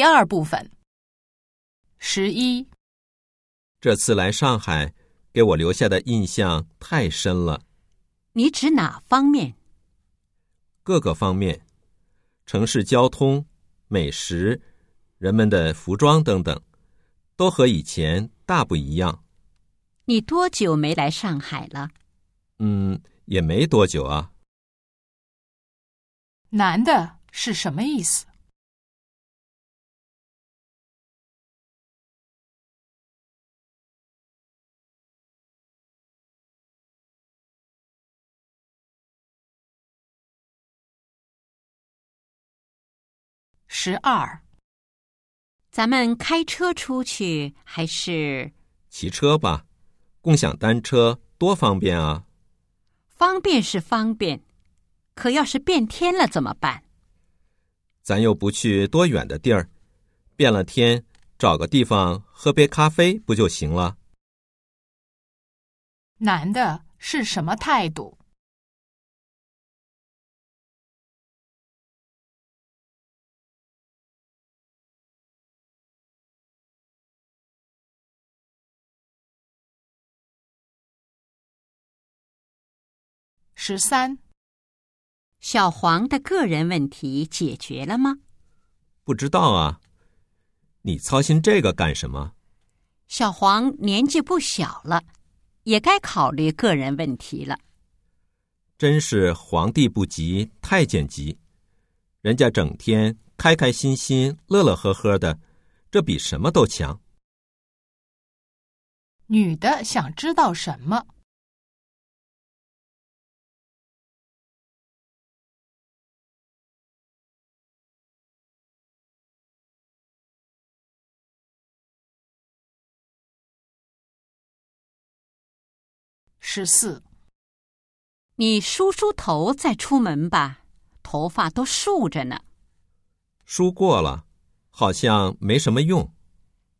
第二部分。十一，这次来上海，给我留下的印象太深了，你指哪方面？各个方面，城市交通、美食、人们的服装等等，都和以前大不一样。你多久没来上海了？嗯，也没多久啊。男的是什么意思？十二，咱们开车出去还是骑车吧，共享单车多方便啊！方便是方便，可要是变天了怎么办？咱又不去多远的地儿，变了天，找个地方喝杯咖啡不就行了？男的是什么态度？十三，小黄的个人问题解决了吗？不知道啊，你操心这个干什么？小黄年纪不小了，也该考虑个人问题了。真是皇帝不急太监急，人家整天开开心心、乐乐呵呵的，这比什么都强。女的想知道什么？十四，你梳梳头再出门吧，头发都竖着呢。梳过了，好像没什么用。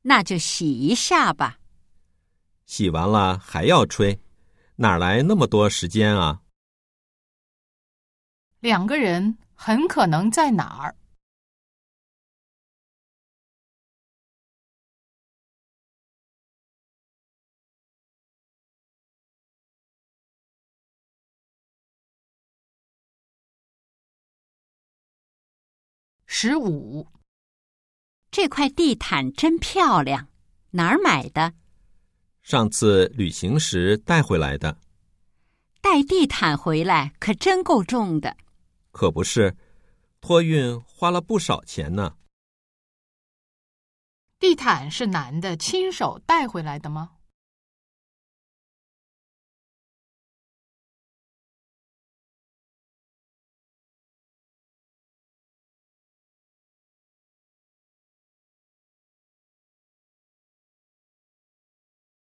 那就洗一下吧。洗完了还要吹，哪来那么多时间啊？两个人很可能在哪儿？十五，这块地毯真漂亮，哪儿买的？上次旅行时带回来的。带地毯回来可真够重的。可不是，托运花了不少钱呢。地毯是男的亲手带回来的吗？